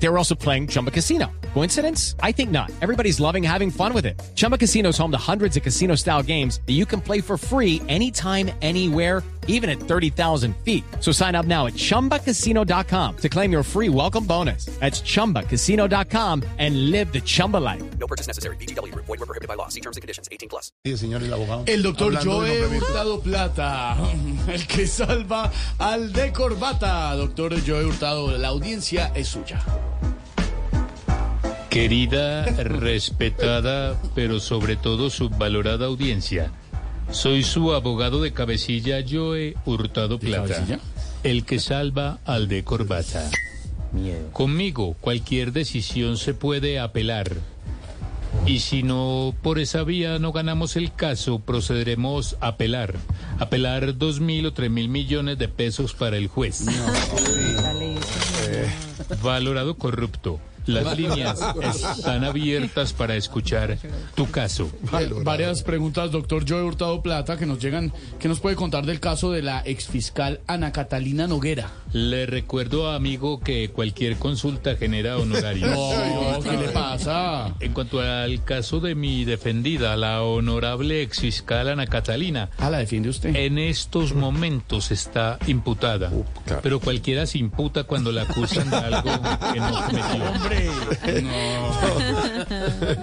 They were also playing Chumba Casino. Coincidence? I think not. Everybody's loving having fun with it. Chumba Casino is home to hundreds of casino style games that you can play for free anytime, anywhere, even at 30,000 feet. So sign up now at chumbacasino.com to claim your free welcome bonus. That's chumbacasino.com and live the Chumba life. No purchase necessary. BGW. Void were prohibited by law. See terms and conditions. 18 plus. Sí, señor, el abogado. El doctor Joe. Hurtado Plata, el que salva al de corbata. Doctor Joe Hurtado, la audiencia es suya. Querida, respetada, pero sobre todo subvalorada audiencia, soy su abogado de cabecilla, Joe Hurtado Plata, el que salva al de corbata. Conmigo, cualquier decisión se puede apelar. Y si no por esa vía no ganamos el caso, procederemos a apelar. Apelar dos mil o tres mil millones de pesos para el juez. Valorado corrupto. Las líneas están abiertas para escuchar tu caso. Varias preguntas, doctor Joe Hurtado Plata, que nos llegan. ¿Qué nos puede contar del caso de la exfiscal Ana Catalina Noguera? Le recuerdo, amigo, que cualquier consulta genera honorarios. No, ¿qué le pasa? En cuanto al caso de mi defendida, la honorable exfiscal Ana Catalina, Ah, la defiende usted. en estos momentos está imputada. Pero cualquiera se imputa cuando la acusan de algo que no cometió.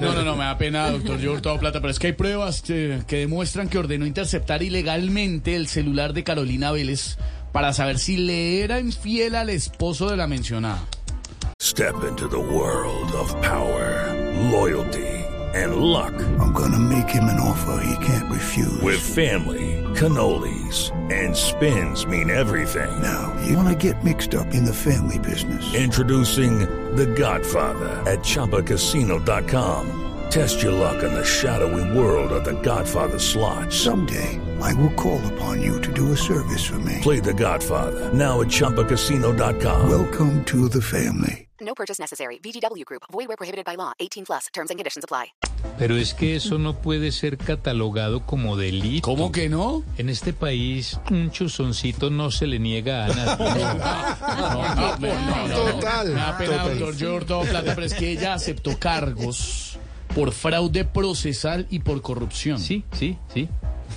No, no, no, me da pena, doctor Joe Hurtado Plata, pero es que hay pruebas que, que demuestran que ordenó interceptar ilegalmente el celular de Carolina Vélez para saber si le era infiel al esposo de la mencionada. Step into the world of power, loyalty, and luck. I'm gonna make him an offer he can't refuse. With family, cannolis, and spins mean everything. now, you wanna get mixed up in the family business. Introducing The Godfather at ChumbaCasino.com. Test your luck in the shadowy world of The Godfather slot. Someday, I will call upon you to do a service for me. Play The Godfather now at ChumbaCasino.com. Welcome to the family. No purchase necessary. VGW Group. Void were prohibited by law. 18 plus. Terms and conditions apply. Pero es que eso no puede ser catalogado como delito. ¿Cómo que no? En este país, un chuzoncito no se le niega a nadie. Total. Me da pena, doctor Joe Hurtado Plata, pero es que ella aceptó cargos por fraude procesal y por corrupción. Sí, sí, sí.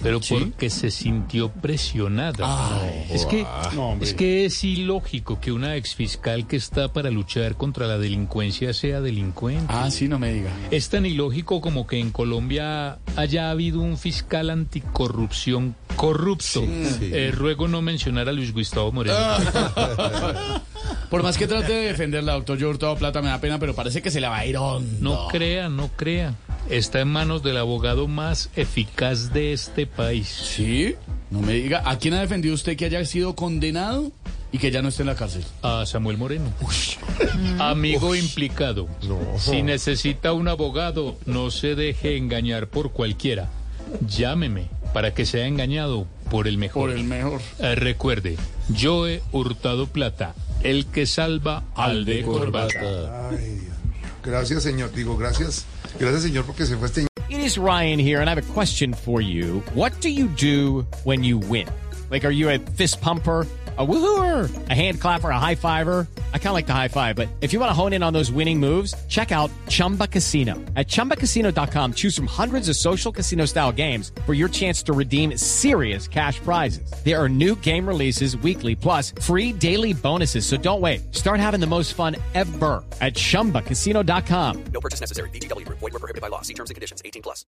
Pero ¿Sí? porque se sintió presionada. Ay, es, que, no, hombre. es que es ilógico que una exfiscal que está para luchar contra la delincuencia sea delincuente. Ah, sí, no me diga. Es tan ilógico como que en Colombia haya habido un fiscal anticorrupción corrupto. Eh, ruego no mencionar a Luis Gustavo Moreno. Por más que trate de defenderla, doctor Joe Hurtado Plata, me da pena, pero parece que se la va a ir hondo. No crea, no crea. Está en manos del abogado más eficaz de este país. ¿Sí? No me diga. ¿A quién ha defendido usted que haya sido condenado y que ya no esté en la cárcel? A Samuel Moreno. Amigo implicado. Si necesita un abogado, no se deje engañar por cualquiera. Llámeme para que sea engañado por el mejor. Por el mejor. Eh, recuerde, yo he hurtado plata, el que salva al de corbata. Ay, Dios mío. Gracias, señor. Digo, gracias. Gracias, señor, porque se fue este It is Ryan here, and I have a question for you. What do you do when you win? Like, are you a fist pumper? A woohooer, a hand clapper, a high fiver. I kind of like the high five, but if you want to hone in on those winning moves, check out Chumba Casino. At chumbacasino.com, choose from hundreds of social casino style games for your chance to redeem serious cash prizes. There are new game releases weekly, plus free daily bonuses. So don't wait. Start having the most fun ever at chumbacasino.com. No purchase necessary. Group. Void were prohibited by law. See terms and conditions. 18 plus.